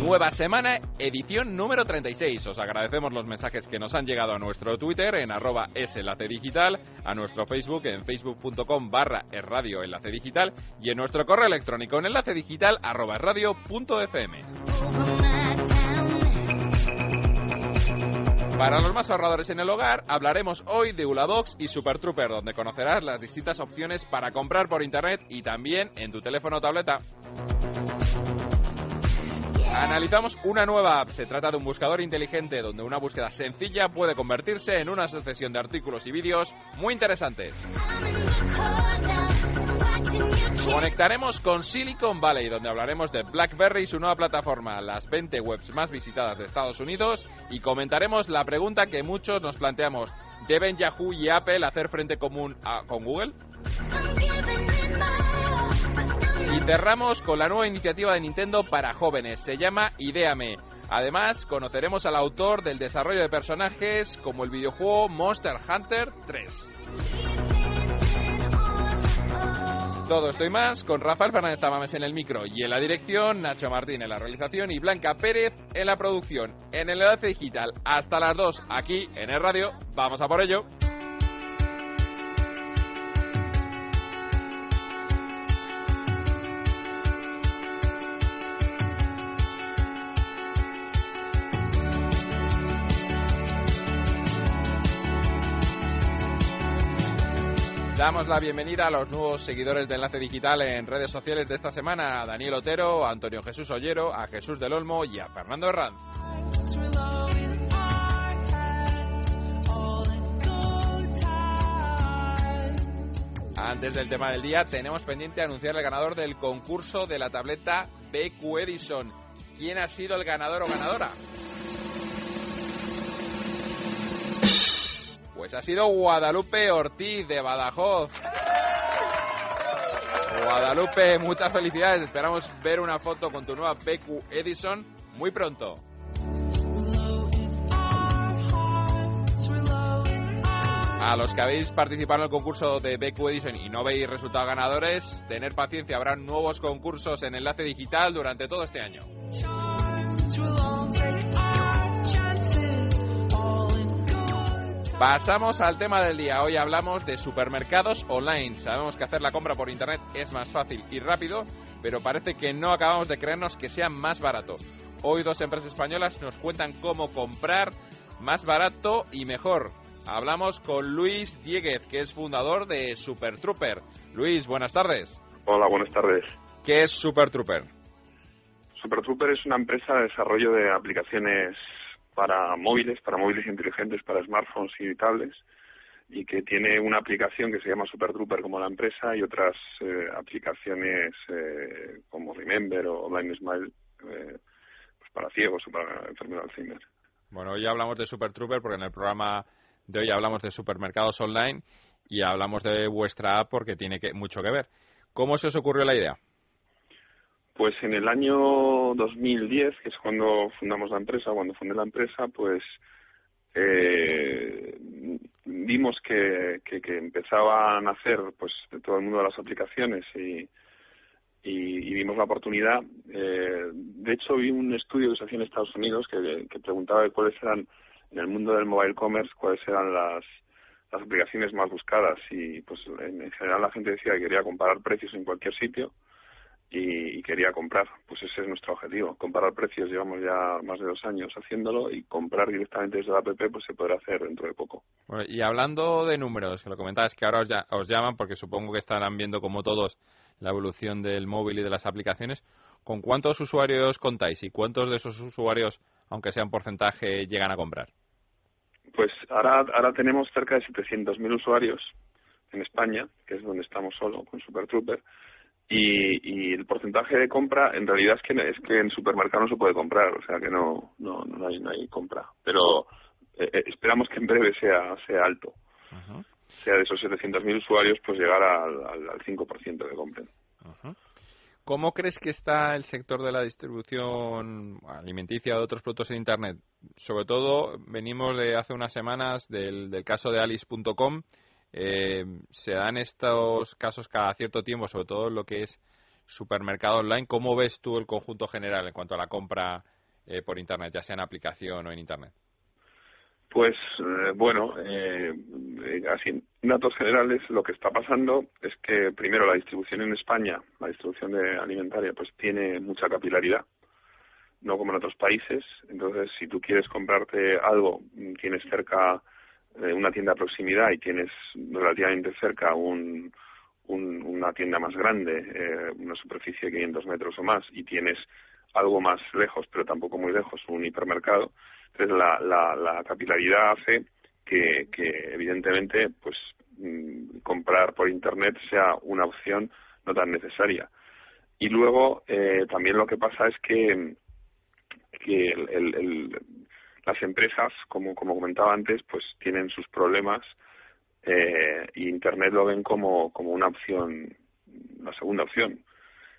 Nueva semana, edición número 36. Os agradecemos los mensajes que nos han llegado a nuestro Twitter en arroba enlace digital, a nuestro Facebook en facebook.com barra radio enlace digital y en nuestro correo electrónico en enlace digital arroba radio punto fm. Para los más ahorradores en el hogar, hablaremos hoy de Ulabox y Super Trooper, donde conocerás las distintas opciones para comprar por internet y también en tu teléfono o tableta. Analizamos una nueva app. Se trata de un buscador inteligente donde una búsqueda sencilla puede convertirse en una sucesión de artículos y vídeos muy interesantes. Conectaremos con Silicon Valley, donde hablaremos de BlackBerry y su nueva plataforma, las 20 webs más visitadas de Estados Unidos, y comentaremos la pregunta que muchos nos planteamos. ¿Deben Yahoo y Apple hacer frente común con Google? Cerramos con la nueva iniciativa de Nintendo para jóvenes. Se llama Ideame. Además, conoceremos al autor del desarrollo de personajes como el videojuego Monster Hunter 3. Todo esto y más con Rafael Fernández Tamames en el micro y en la dirección, Nacho Martín en la realización y Blanca Pérez en la producción. En el enlace digital, hasta las 2 aquí en el radio. Vamos a por ello. Damos la bienvenida a los nuevos seguidores de Enlace Digital en redes sociales de esta semana, a Daniel Otero, a Antonio Jesús Ollero, a Jesús del Olmo y a Fernando Herranz. Antes del tema del día, tenemos pendiente anunciar el ganador del concurso de la tableta BQ Edison. ¿Quién ha sido el ganador o ganadora? Pues ha sido Guadalupe Ortiz de Badajoz. Guadalupe, muchas felicidades. Esperamos ver una foto con tu nueva BQ Edison muy pronto. A los que habéis participado en el concurso de BQ Edison y no veis resultados ganadores, tener paciencia, habrá nuevos concursos en enlace digital durante todo este año. Pasamos al tema del día. Hoy hablamos de supermercados online. Sabemos que hacer la compra por internet es más fácil y rápido, pero parece que no acabamos de creernos que sea más barato. Hoy dos empresas españolas nos cuentan cómo comprar más barato y mejor. Hablamos con Luis Dieguez, que es fundador de Super Trooper. Luis, buenas tardes. Hola, buenas tardes. ¿Qué es Super Trooper? Super Trooper es una empresa de desarrollo de aplicaciones para móviles, para móviles inteligentes, para smartphones y tablets, y que tiene una aplicación que se llama Super Trooper como la empresa y otras eh, aplicaciones eh, como Remember o Online Smile eh, pues para ciegos o para enfermedad de Alzheimer. Bueno, hoy hablamos de Super Trooper porque en el programa de hoy hablamos de supermercados online y hablamos de vuestra app porque tiene que, mucho que ver. ¿Cómo se os ocurrió la idea? Pues en el año 2010, que es cuando fundamos la empresa, cuando fundé la empresa, pues eh, vimos que, que, empezaban a hacer pues de todo el mundo de las aplicaciones y, y, vimos la oportunidad. Eh, de hecho, vi un estudio que se hacía en Estados Unidos que, que preguntaba cuáles eran, en el mundo del mobile commerce, cuáles eran las, las aplicaciones más buscadas y pues en general la gente decía que quería comparar precios en cualquier sitio y, quería comprar. Pues ese es nuestro objetivo, comparar precios. Llevamos ya más de dos años haciéndolo y comprar directamente desde la app pues se podrá hacer dentro de poco. Bueno, y hablando de números, que lo comentabas que ahora os, os llaman porque supongo que estarán viendo como todos la evolución del móvil y de las aplicaciones. ¿Con cuántos usuarios contáis y cuántos de esos usuarios, aunque sea en porcentaje, llegan a comprar? Pues ahora, ahora tenemos cerca de 700.000 usuarios en España, que es donde estamos solo con Super Trooper y, el porcentaje de compra en realidad es que es que en supermercado no se puede comprar o sea que no no no hay, no hay compra pero eh, eh, esperamos que en breve sea sea alto sea de esos 700.000 usuarios pues llegar al, al, al 5% que compren ¿Cómo crees que está el sector de la distribución alimenticia de otros productos en Internet? Sobre todo, venimos de hace unas semanas del, caso de Alice.com. Eh, se dan estos casos cada cierto tiempo, sobre todo en lo que es supermercado online. ¿Cómo ves tú el conjunto general en cuanto a la compra eh, por Internet, ya sea en aplicación o en Internet? Pues eh, bueno, eh, así en datos generales lo que está pasando es que primero la distribución en España, la distribución de alimentaria, pues tiene mucha capilaridad, no como en otros países. Entonces, si tú quieres comprarte algo, tienes cerca eh, una tienda a proximidad y tienes relativamente cerca un, una tienda más grande, eh, una superficie de 500 metros o más, y tienes algo más lejos, pero tampoco muy lejos, un hipermercado, entonces la, la, la capilaridad hace que, que evidentemente pues mm, comprar por internet sea una opción no tan necesaria. Y luego eh, también lo que pasa es que, que el, el, las empresas, como, como comentaba antes, pues tienen sus problemas eh, y Internet lo ven como, como una opción, una segunda opción.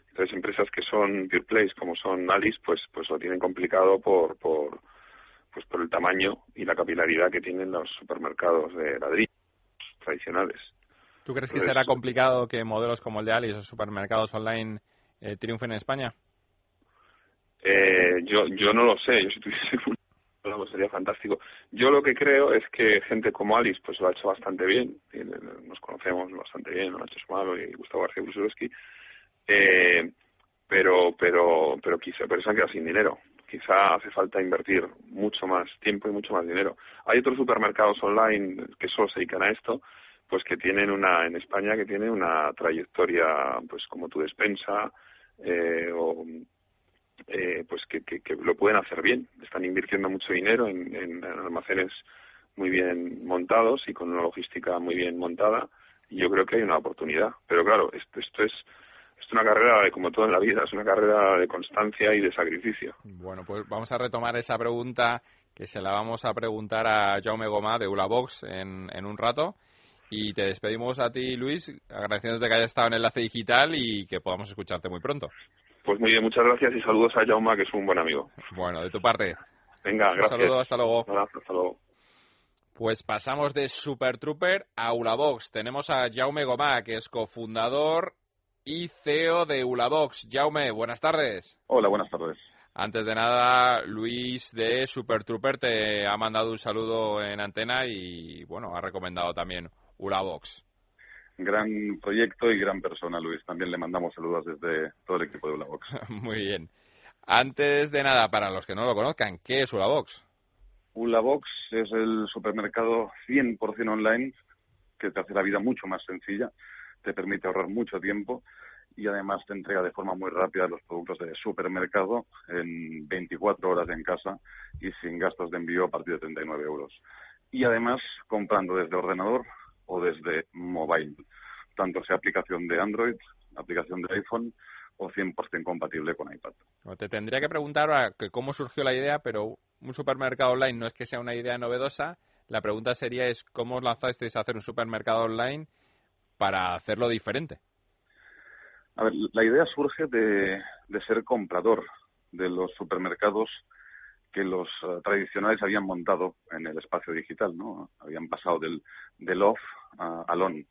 Entonces, empresas que son pure plays, como son Alice, pues, pues lo tienen complicado por, por, pues por el tamaño y la capilaridad que tienen los supermercados de ladrillo tradicionales. ¿Tú crees que será complicado que modelos como el de Alice o supermercados online eh, triunfen en España? Eh, yo, yo no lo sé. Yo si tuviese un sería fantástico. Yo lo que creo es que gente como Alice pues lo ha hecho bastante bien. Nos conocemos bastante bien, Nacho Sumalo y Gustavo García Brusilowski eh, pero pero pero quizá pero se han quedado sin dinero quizá hace falta invertir mucho más tiempo y mucho más dinero hay otros supermercados online que solo se dedican a esto pues que tienen una en España que tiene una trayectoria pues como tu despensa eh, o eh, pues que, que, lo pueden hacer bien están invirtiendo mucho dinero en, en almacenes muy bien montados y con una logística muy bien montada y yo creo que hay una oportunidad pero claro esto esto es una carrera, de, como todo en la vida, es una carrera de constancia y de sacrificio. Bueno, pues vamos a retomar esa pregunta que se la vamos a preguntar a Jaume Goma de Ulabox en, en un rato. Y te despedimos a ti, Luis, agradeciéndote que hayas estado en Enlace Digital y que podamos escucharte muy pronto. Pues muy bien, muchas gracias y saludos a Jaume, que es un buen amigo. Bueno, de tu parte. Venga, gracias. Un saludo, hasta luego. hasta luego. Pues pasamos de Super Trooper a Ulabox. Tenemos a Jaume Gomá, que es cofundador y CEO de Ulabox. Jaume, buenas tardes. Hola, buenas tardes. Antes de nada, Luis de Super Trooper te ha mandado un saludo en antena y, bueno, ha recomendado también Ulabox. Gran proyecto y gran persona, Luis. También le mandamos saludos desde todo el equipo de Ulabox. Muy bien. Antes de nada, para los que no lo conozcan, ¿qué es Ulabox? Ulabox es el supermercado 100% online que te hace la vida mucho más sencilla te permite ahorrar mucho tiempo y además te entrega de forma muy rápida los productos de supermercado en 24 horas en casa y sin gastos de envío a partir de 39 euros. Y además comprando desde ordenador o desde mobile, tanto sea aplicación de Android, aplicación de iPhone o 100% compatible con iPad. te tendría que preguntar ahora que cómo surgió la idea, pero un supermercado online no es que sea una idea novedosa. La pregunta sería es cómo os lanzasteis a hacer un supermercado online para hacerlo diferente? A ver, la idea surge de, ser comprador de los supermercados que los eh, tradicionales habían montado en el espacio digital, ¿no? Habían pasado del, del off al on.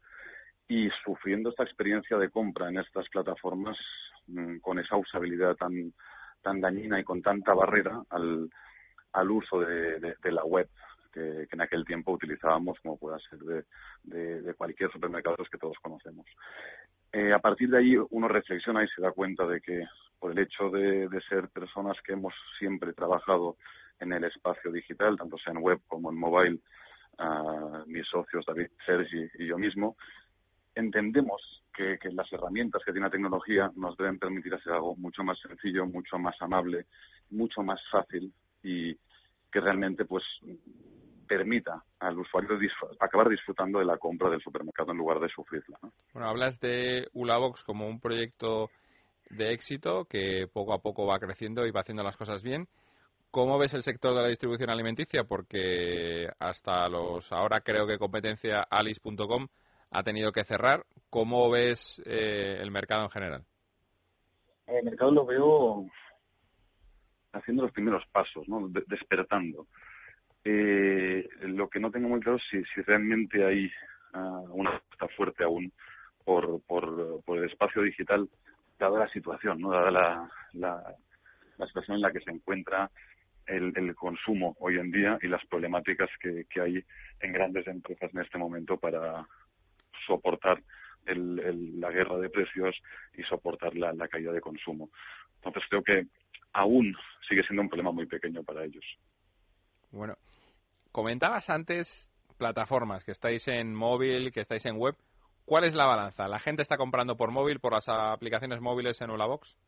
Y sufriendo esta experiencia de compra en estas plataformas mm, con esa usabilidad tan, tan dañina y con tanta barrera al, al uso de la web que, en aquel tiempo utilizábamos, como pueda ser de, de, cualquier supermercado que todos conocemos. Eh, a partir de ahí uno reflexiona y se da cuenta de que por el hecho de, ser personas que hemos siempre trabajado en el espacio digital, tanto sea en web como en mobile, uh, mis socios David, Sergi y yo mismo, entendemos que, las herramientas que tiene la tecnología nos deben permitir hacer algo mucho más sencillo, mucho más amable, mucho más fácil y que realmente pues permita al usuario acabar disfrutando de la compra del supermercado en lugar de sufrirla. Bueno, hablas de Ulabox como un proyecto de éxito que poco a poco va creciendo y va haciendo las cosas bien. ¿Cómo ves el sector de la distribución alimenticia? Porque hasta los ahora creo que competencia alice.com ha tenido que cerrar. ¿Cómo ves eh, el mercado en general? El mercado lo veo haciendo los primeros pasos, ¿no? despertando. Eh, lo que no tengo muy claro es si, si realmente hay uh, una apuesta fuerte aún por, por, por el espacio digital, dada la situación, ¿no? dada la, la, la situación en la que se encuentra el, el, consumo hoy en día y las problemáticas que, que, hay en grandes empresas en este momento para soportar el, el, la guerra de precios y soportar la, la caída de consumo. Entonces creo que aún sigue siendo un problema muy pequeño para ellos. Bueno, comentabas antes plataformas, que estáis en móvil, que estáis en web. ¿Cuál es la balanza? ¿La gente está comprando por móvil, por las aplicaciones móviles en Ulabox?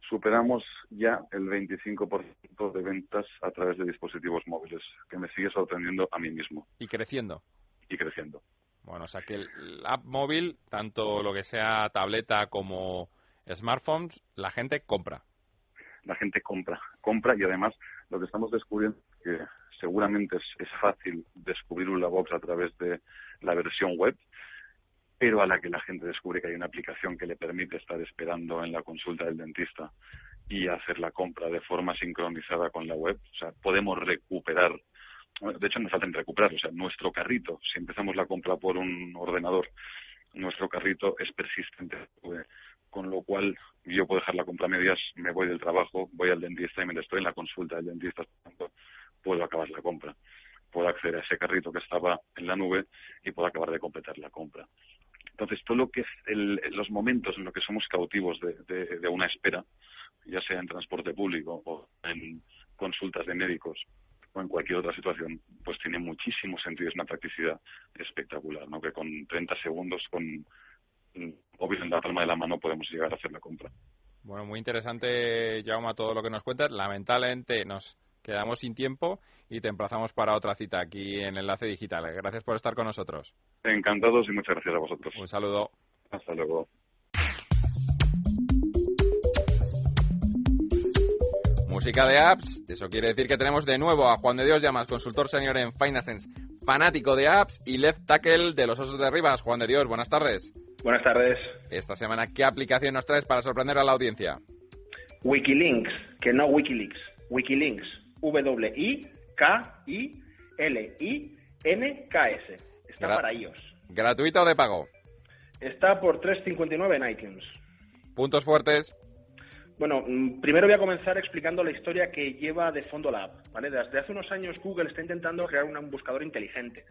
Superamos ya el 25% de ventas a través de dispositivos móviles, que me sigue sorprendiendo a mí mismo. ¿Y creciendo? Y creciendo. Bueno, o sea que el app móvil, tanto lo que sea tableta como smartphones, la gente compra. La gente compra, compra y además lo que estamos descubriendo es que seguramente es, es fácil descubrir un Box a través de la versión web, pero a la que la gente descubre que hay una aplicación que le permite estar esperando en la consulta del dentista y hacer la compra de forma sincronizada con la web, o sea, podemos recuperar de hecho nos falta recuperar, o sea, nuestro carrito, si empezamos la compra por un ordenador, nuestro carrito es persistente, con lo cual yo puedo dejar la compra a medias, me voy del trabajo, voy al dentista y me estoy en la consulta del dentista, puedo acabar la compra. Puedo acceder a ese carrito que estaba en la nube y puedo acabar de completar la compra. Entonces, todo lo que el, los momentos en los que somos cautivos de, de, de una espera, ya sea en transporte público o en consultas de médicos o en cualquier otra situación, pues tiene muchísimo sentido, es una practicidad espectacular, ¿no? Que con 30 segundos, con móvil en la palma de la mano, podemos llegar a hacer la compra. Bueno, muy interesante, Jaume, todo lo que nos cuentas. Lamentablemente nos quedamos sin tiempo y te emplazamos para otra cita aquí en Enlace Digital. Gracias por estar con nosotros. Encantados y muchas gracias a vosotros. Un saludo. Hasta luego. Música de apps, eso quiere decir que tenemos de nuevo a Juan de Dios Llamas, consultor senior en Finance, fanático de apps y left tackle de los Osos de Rivas. Juan de Dios, buenas tardes. Buenas tardes. Esta semana, ¿qué aplicación nos traes para sorprender a la audiencia? Wikilinks, que no Wikileaks. Wikilinks, W-I-K-I-L-I-N-K-S. Está Gra para iOS. ¿Gratuita o de pago? Está por 3,59 en iTunes. ¿Puntos fuertes? Bueno, primero voy a comenzar explicando la historia que lleva de fondo la app. ¿vale? Desde hace unos años Google está intentando crear un buscador inteligente,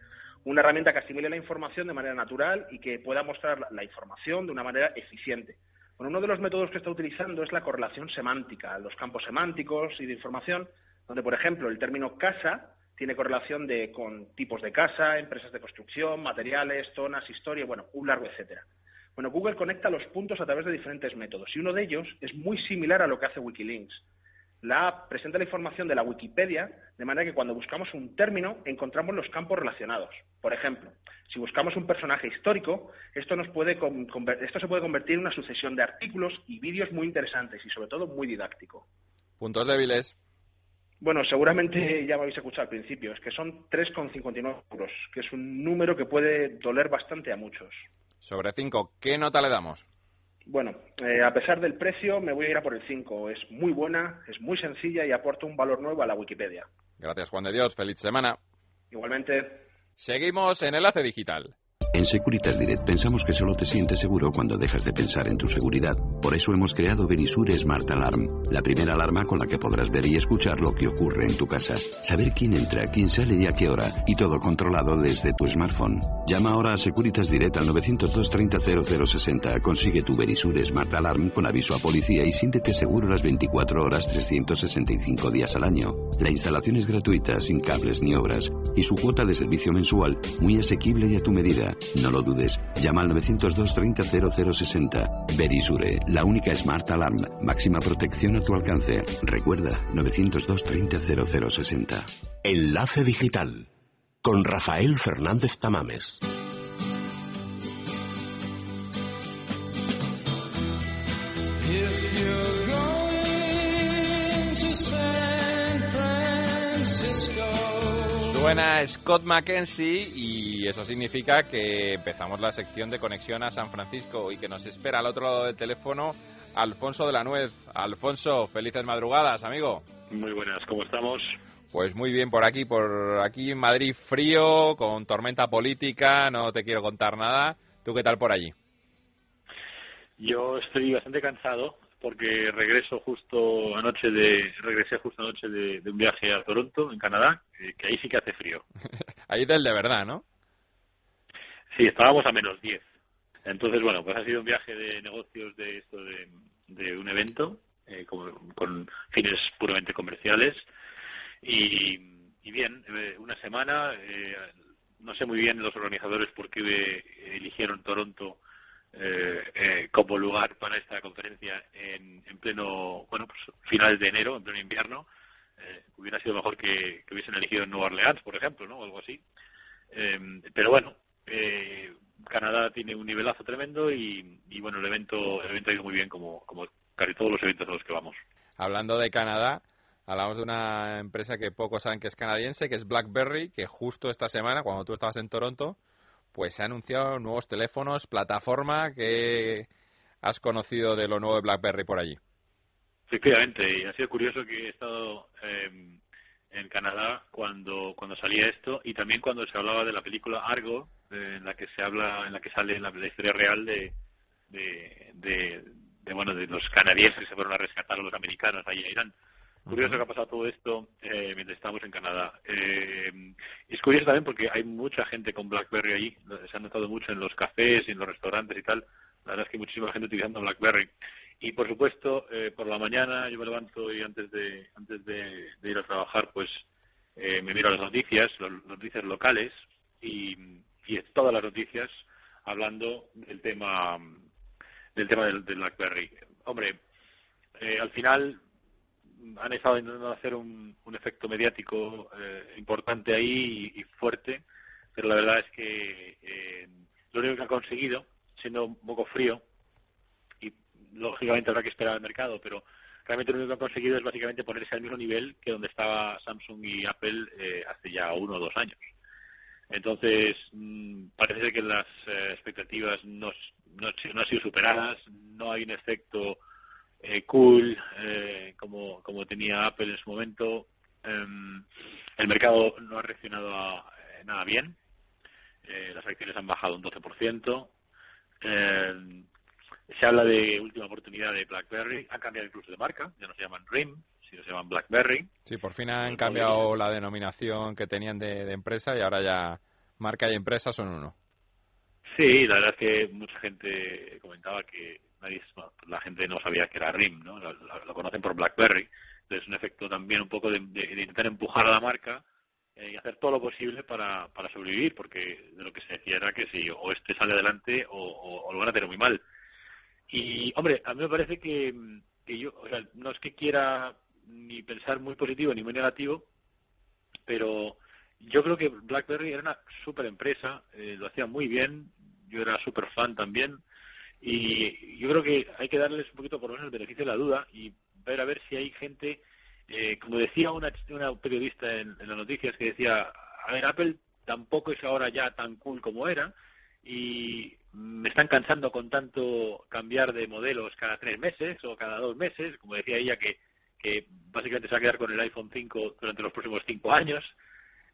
una herramienta que asimile la información de manera natural y que pueda mostrar la información de una manera eficiente. Bueno, uno de los métodos que está utilizando es la correlación semántica, los campos semánticos y de información, donde, por ejemplo, el término casa tiene correlación de, con tipos de casa, empresas de construcción, materiales, zonas, historia, bueno, un largo etcétera. Bueno, Google conecta los puntos a través de diferentes métodos y uno de ellos es muy similar a lo que hace Wikilinks. La presenta la información de la Wikipedia de manera que cuando buscamos un término encontramos los campos relacionados. Por ejemplo, si buscamos un personaje histórico, esto, nos puede esto se puede convertir en una sucesión de artículos y vídeos muy interesantes y sobre todo muy didáctico. Puntos débiles. Bueno, seguramente ya me habéis escuchado al principio, es que son 3,59 euros, que es un número que puede doler bastante a muchos. Sobre 5, ¿qué nota le damos? Bueno, eh, a pesar del precio, me voy a ir a por el 5. Es muy buena, es muy sencilla y aporta un valor nuevo a la Wikipedia. Gracias, Juan de Dios. Feliz semana. Igualmente. Seguimos en Enlace Digital. En Securitas Direct pensamos que solo te sientes seguro cuando dejas de pensar en tu seguridad. Por eso hemos creado Verisure Smart Alarm, la primera alarma con la que podrás ver y escuchar lo que ocurre en tu casa. Saber quién entra, quién sale y a qué hora, y todo controlado desde tu smartphone. Llama ahora a Securitas Direct al 902 30 0060. Consigue tu Verisure Smart Alarm con aviso a policía y siéntete seguro las 24 horas 365 días al año. La instalación es gratuita, sin cables ni obras, y su cuota de servicio mensual muy asequible y a tu medida. No lo dudes. Llama al 902 30 0060. Verisure, la única Smart Alarm. Máxima protección a tu alcance. Recuerda, 902 30 0060. Enlace Digital. Con Rafael Fernández Tamames. Francisco. Suena Scott McKenzie y eso significa que empezamos la sección de conexión a San Francisco y que nos espera al otro lado del teléfono Alfonso de la Nuez. Alfonso, felices madrugadas, amigo. Muy buenas, ¿cómo estamos? Pues muy bien por aquí, por aquí en Madrid frío, con tormenta política, no te quiero contar nada. ¿Tú qué tal por allí? Yo estoy bastante cansado porque regreso justo anoche de regresé justo anoche de, de un viaje a Toronto, en Canadá, eh, que ahí sí que hace frío. ahí del de verdad, ¿no? Sí, estábamos a menos 10. Entonces, bueno, pues ha sido un viaje de negocios de esto de, de un evento eh, con, con fines puramente comerciales y, y bien, eh, una semana, eh, no sé muy bien los organizadores por qué eh, eligieron Toronto eh, eh, como lugar para esta conferencia en, en pleno, bueno, pues finales de enero, en pleno invierno. Eh, hubiera sido mejor que, hubiesen elegido en Nueva Orleans, por ejemplo, ¿no? O algo así. Eh, pero bueno, eh, Canadá tiene un nivelazo tremendo y, y bueno, el evento, el evento ha ido muy bien como, como casi todos los eventos a los que vamos. Hablando de Canadá, hablamos de una empresa que pocos saben que es canadiense, que es BlackBerry, que justo esta semana, cuando tú estabas en Toronto, pues se ha anunciado nuevos teléfonos, plataforma que has conocido de lo nuevo de BlackBerry por allí. Efectivamente, y ha sido curioso que he estado eh, en Canadá cuando cuando salía esto y también cuando se hablaba de la película Argo, en la que se habla, en la que sale la, la historia real de de, de bueno de los canadienses que se fueron a rescatar a los americanos ahí a Irán. Curioso que ha pasado todo esto eh, mientras estamos en Canadá. Eh, es curioso también porque hay mucha gente con BlackBerry allí. Se ha notado mucho en los cafés y en los restaurantes y tal. La verdad es que hay muchísima gente utilizando BlackBerry. Y por supuesto, eh, por la mañana yo me levanto y antes de antes de, de ir a trabajar, pues eh, me miro las noticias, las noticias locales y, y todas las noticias hablando del tema del tema del, del BlackBerry. Hombre, eh, al final han estado intentando hacer un, efecto mediático eh, importante ahí y, fuerte, pero la verdad es que eh, lo único que han conseguido, siendo un poco frío, y lógicamente habrá que esperar al mercado, pero realmente lo único que han conseguido es básicamente ponerse al mismo nivel que donde estaba Samsung y Apple eh, hace ya uno o dos años. Entonces, mmm, parece que las eh, expectativas no, no, no han sido superadas, no hay un efecto eh, cool eh, como, como tenía Apple en su momento. Eh, el mercado no ha reaccionado a, eh, nada bien. Eh, las acciones han bajado un 12%. Eh, se habla de última oportunidad de BlackBerry. Han cambiado incluso de marca. Ya no se llaman RIM, sino se llaman BlackBerry. Sí, por fin han cambiado la denominación que tenían de, de empresa y ahora ya marca y empresa son uno. Sí, la verdad es que mucha gente comentaba que nadie, la gente no sabía que era RIM, ¿no? Lo, conocen por BlackBerry. Entonces, es un efecto también un poco de, intentar empujar a la marca eh, y hacer todo lo posible para, para sobrevivir, porque de lo que se decía era que si o este sale adelante o, o, lo van a tener muy mal. Y, hombre, a mí me parece que, que yo, o sea, no es que quiera ni pensar muy positivo ni muy negativo, pero yo creo que BlackBerry era una super empresa, eh, lo hacía muy bien, yo era super fan también, y yo creo que hay que darles un poquito por lo menos el beneficio de la duda y ver a ver si hay gente, eh, como decía una, una periodista en, las noticias que decía, a ver, Apple tampoco es ahora ya tan cool como era, y me están cansando con tanto cambiar de modelos cada tres meses o cada dos meses, como decía ella que, que básicamente se va a quedar con el iPhone 5 durante los próximos cinco años.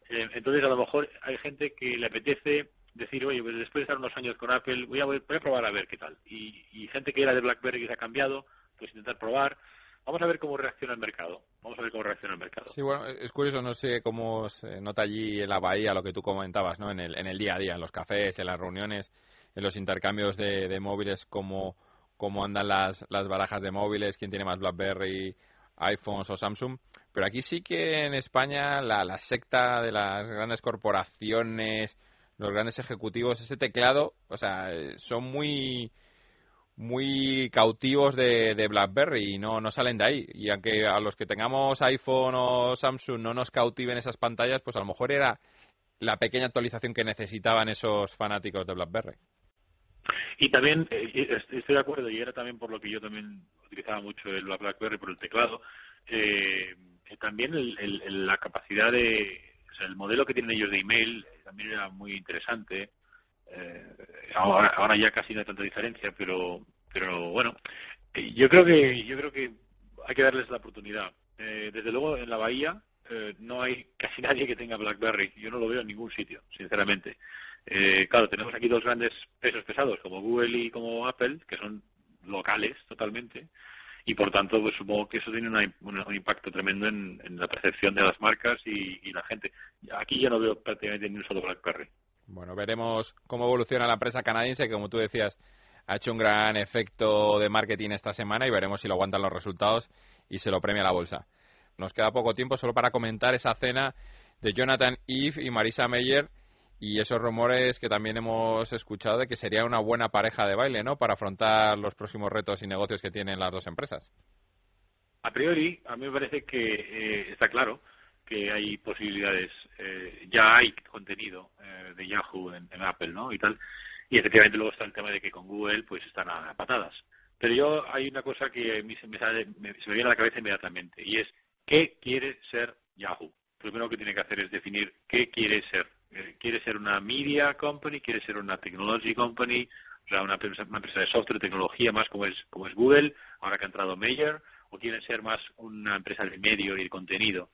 Eh, entonces a lo mejor hay gente que le apetece decir, oye, pues después de estar unos años con Apple, voy a, voy a probar a ver qué tal. Y, gente que era de BlackBerry que se ha cambiado, pues intentar probar. Vamos a ver cómo reacciona el mercado. Vamos a ver cómo reacciona el mercado. Sí, bueno, es curioso, no sé cómo se nota allí en la bahía lo que tú comentabas, ¿no? En el, en el día a día, en los cafés, en las reuniones, en los intercambios de, de móviles, cómo, cómo andan las, las barajas de móviles, quién tiene más BlackBerry, iPhones o Samsung. Pero aquí sí que en España la, la secta de las grandes corporaciones, los grandes ejecutivos, ese teclado, o sea, son muy muy cautivos de, de, BlackBerry y no, no salen de ahí. Y aunque a los que tengamos iPhone o Samsung no nos cautiven esas pantallas, pues a lo mejor era la pequeña actualización que necesitaban esos fanáticos de BlackBerry. Y también eh, estoy de acuerdo, y era también por lo que yo también utilizaba mucho el BlackBerry por el teclado, eh, también el, el, la capacidad de, el modelo que tienen ellos de email también era muy interesante eh, ahora, ahora ya casi no hay tanta diferencia, pero pero bueno, Yo creo que yo creo que hay que darles la oportunidad. Eh, desde luego en la bahía eh, no hay casi nadie que tenga BlackBerry. Yo no lo veo en ningún sitio, sinceramente. Eh, claro, tenemos aquí dos grandes pesos pesados como Google y como Apple, que son locales totalmente, y por tanto pues supongo que eso tiene un, impacto tremendo en, la percepción de las marcas y, y la gente. Aquí yo no veo prácticamente ni un solo BlackBerry. Bueno, veremos cómo evoluciona la empresa canadiense, que como tú decías, ha hecho un gran efecto de marketing esta semana y veremos si lo aguantan los resultados y se lo premia la bolsa. Nos queda poco tiempo solo para comentar esa cena de Jonathan Eve y Marisa Meyer y esos rumores que también hemos escuchado de que sería una buena pareja de baile, ¿no? Para afrontar los próximos retos y negocios que tienen las dos empresas. A priori, a mí me parece que eh, está claro que hay posibilidades, eh, ya hay contenido eh, de Yahoo en, Apple, ¿no? Y tal. Y efectivamente luego está el tema de que con Google pues están a patadas. Pero yo hay una cosa que a mí se me, sale, me- se me viene a la cabeza inmediatamente y es ¿qué quiere ser Yahoo? Lo primero que tiene que hacer es definir qué quiere ser. Eh, ¿Quiere ser una media company? ¿Quiere ser una technology company? O sea, una empresa, una empresa de software, tecnología más como es, como es Google, ahora que ha entrado Meyer, o quieren ser más una empresa de medio y de contenido.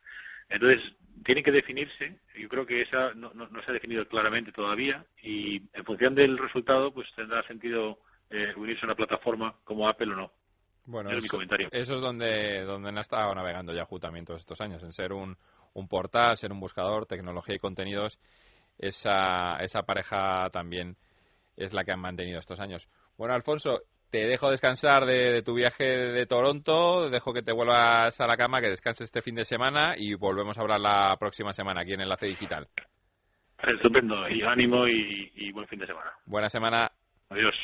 Entonces, tiene que definirse, yo creo que esa no, no, no se ha definido claramente todavía, y en función del resultado, pues tendrá sentido eh, unirse a una plataforma como Apple o no. Bueno, Ese es mi eso, comentario. eso es donde, donde han estado navegando Yahoo también todos estos años, en ser un, un portal, ser un buscador, tecnología y contenidos. Esa, esa pareja también es la que han mantenido estos años. Bueno, Alfonso, te dejo descansar de, de tu viaje de Toronto, dejo que te vuelvas a la cama, que descanses este fin de semana y volvemos a hablar la próxima semana aquí en Enlace Digital. Estupendo, y ánimo y, y buen fin de semana. Buena semana. Adiós.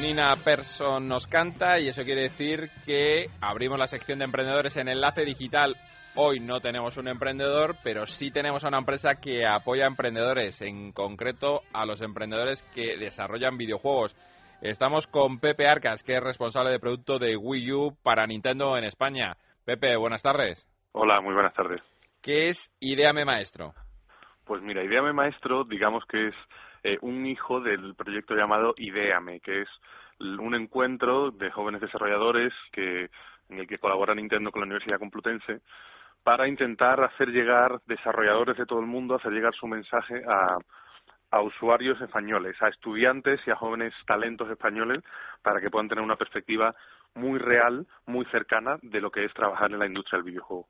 Nina Persson nos canta y eso quiere decir que abrimos la sección de emprendedores en Enlace Digital. Hoy no tenemos un emprendedor, pero sí tenemos a una empresa que apoya a emprendedores, en concreto a los emprendedores que desarrollan videojuegos. Estamos con Pepe Arcas, que es responsable de producto de Wii U para Nintendo en España. Pepe, buenas tardes. Hola, muy buenas tardes. ¿Qué es Ideame Maestro? Pues mira, Ideame Maestro, digamos que es eh, un hijo del proyecto llamado Ideame, que es un encuentro de jóvenes desarrolladores que en el que colabora Nintendo con la Universidad Complutense para intentar hacer llegar desarrolladores de todo el mundo, hacer llegar su mensaje a, a usuarios españoles, a estudiantes y a jóvenes talentos españoles para que puedan tener una perspectiva muy real, muy cercana de lo que es trabajar en la industria del videojuego.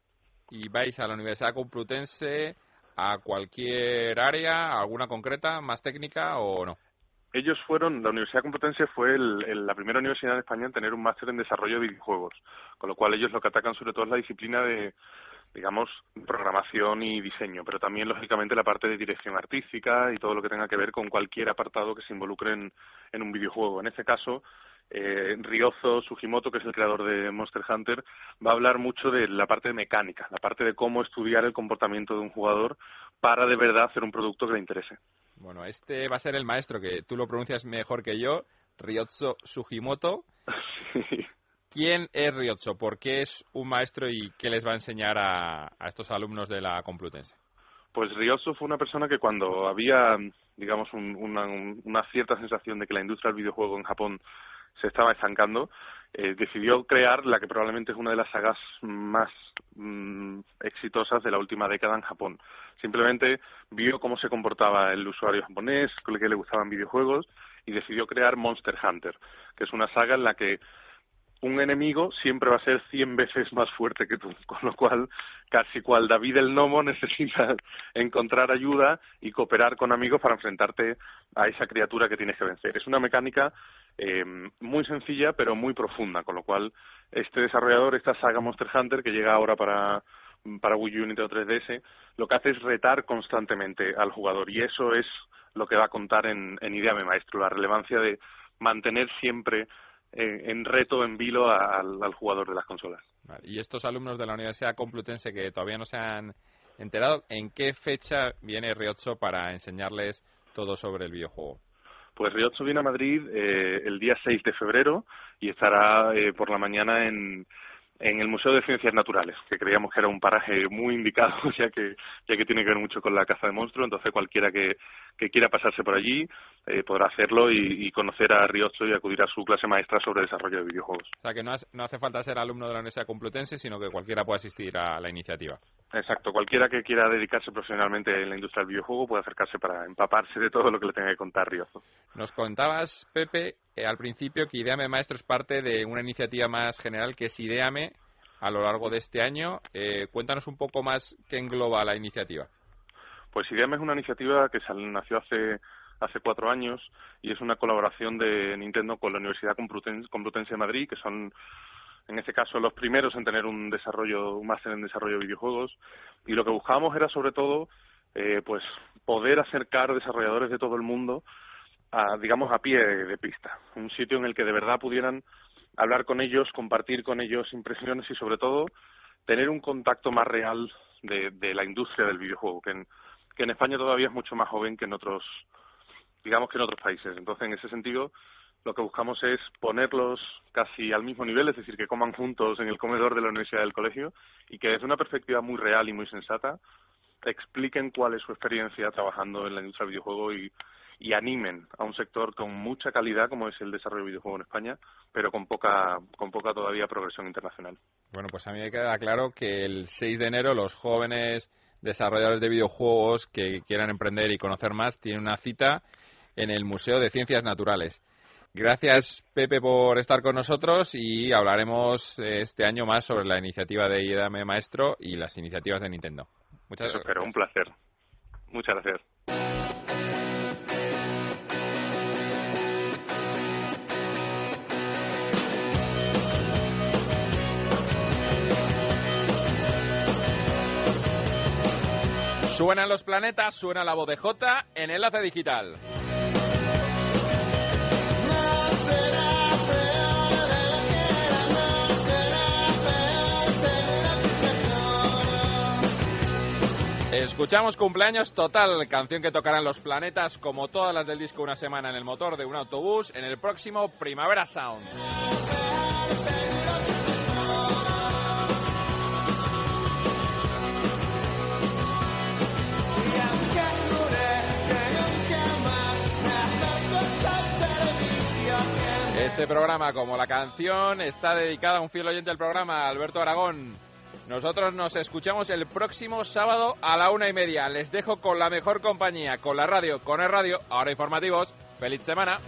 ¿Y vais a la Universidad Complutense a cualquier área, alguna concreta, más técnica o no? Ellos fueron, la Universidad Complutense fue el- el- la primera universidad en España en tener un máster en desarrollo de videojuegos, con lo cual ellos lo que atacan sobre todo es la disciplina de, digamos, programación y diseño, pero también, lógicamente, la parte de dirección artística y todo lo que tenga que ver con cualquier apartado que se involucre en, en un videojuego. En este caso, eh, Ryozo Sugimoto, que es el creador de Monster Hunter, va a hablar mucho de la parte de mecánica, la parte de cómo estudiar el comportamiento de un jugador para de verdad hacer un producto que le interese. Bueno, este va a ser el maestro, que tú lo pronuncias mejor que yo, Ryotso Sugimoto. ¿Quién es Ryotso? ¿Por qué es un maestro y qué les va a enseñar a, a estos alumnos de la Complutense? Pues Ryoso fue una persona que cuando había, digamos, un- una, un- una cierta sensación de que la industria del videojuego en Japón se estaba estancando, eh, decidió crear la que probablemente es una de las sagas más mm, exitosas de la última década en Japón. Simplemente vio cómo se comportaba el usuario japonés, con el que le gustaban videojuegos, y decidió crear Monster Hunter, que es una saga en la que un enemigo siempre va a ser 100 veces más fuerte que tú, con lo cual casi cual David el Nomo necesitas encontrar ayuda y cooperar con amigos para enfrentarte a esa criatura que tienes que vencer. Es una mecánica eh, muy sencilla pero muy profunda, con lo cual este desarrollador, esta saga Monster Hunter que llega ahora para para Wii U, Nintendo 3DS, lo que hace es retar constantemente al jugador y eso es lo que va a contar en, en Ideame Maestro, la relevancia de mantener siempre eh, en reto, en vilo al, al jugador de las consolas. Y estos alumnos de la Universidad Complutense que todavía no se han enterado, ¿en qué fecha viene Ryotso para enseñarles todo sobre el videojuego? Pues Riotso viene a Madrid eh, el día 6 de febrero y estará eh, por la mañana en, en el Museo de Ciencias Naturales, que creíamos que era un paraje muy indicado, ya que, ya que tiene que ver mucho con la caza de monstruos, entonces cualquiera que, que quiera pasarse por allí eh, podrá hacerlo y, y, conocer a Riocho y acudir a su clase maestra sobre desarrollo de videojuegos. O sea, que no, no hace falta ser alumno de la Universidad Complutense, sino que cualquiera puede asistir a la iniciativa. Exacto, cualquiera que quiera dedicarse profesionalmente en la industria del videojuego puede acercarse para empaparse de todo lo que le tenga que contar Riozo. Nos contabas, Pepe, eh, al principio que Ideame Maestro es parte de una iniciativa más general que es Ideame a lo largo de este año. Eh, cuéntanos un poco más qué engloba la iniciativa. Pues Ideame es una iniciativa que nació hace hace cuatro años y es una colaboración de Nintendo con la Universidad Complutense, de Madrid, que son en este caso los primeros en tener un desarrollo, máster en desarrollo de videojuegos, y lo que buscábamos era sobre todo eh, pues poder acercar desarrolladores de todo el mundo a, digamos, a pie de pista, un sitio en el que de verdad pudieran hablar con ellos, compartir con ellos impresiones y sobre todo tener un contacto más real de, de la industria del videojuego, que en, que en España todavía es mucho más joven que en otros, digamos que en otros países. Entonces, en ese sentido, lo que buscamos es ponerlos casi al mismo nivel, es decir, que coman juntos en el comedor de la universidad del colegio y que desde una perspectiva muy real y muy sensata expliquen cuál es su experiencia trabajando en la industria del videojuego y, y animen a un sector con mucha calidad como es el desarrollo del videojuego en España, pero con poca, con poca todavía progresión internacional. Bueno, pues a mí me queda claro que el 6 de enero los jóvenes desarrolladores de videojuegos que quieran emprender y conocer más tienen una cita en el Museo de Ciencias Naturales. Gracias, Pepe, por estar con nosotros y hablaremos este año más sobre la iniciativa de IEDAME Maestro y las iniciativas de Nintendo. Muchas gracias. Un placer. Muchas gracias. Suenan los planetas, suena la voz de J en Enlace Digital. Escuchamos cumpleaños total, canción que tocarán los planetas como todas las del disco una semana en el motor de un autobús en el próximo Primavera Sound. Este programa, como la canción, está dedicado a un fiel oyente del programa, Alberto Aragón. Nosotros nos escuchamos el próximo sábado a la una y media. Les dejo con la mejor compañía, con la radio, con el radio. Ahora informativos. ¡Feliz semana!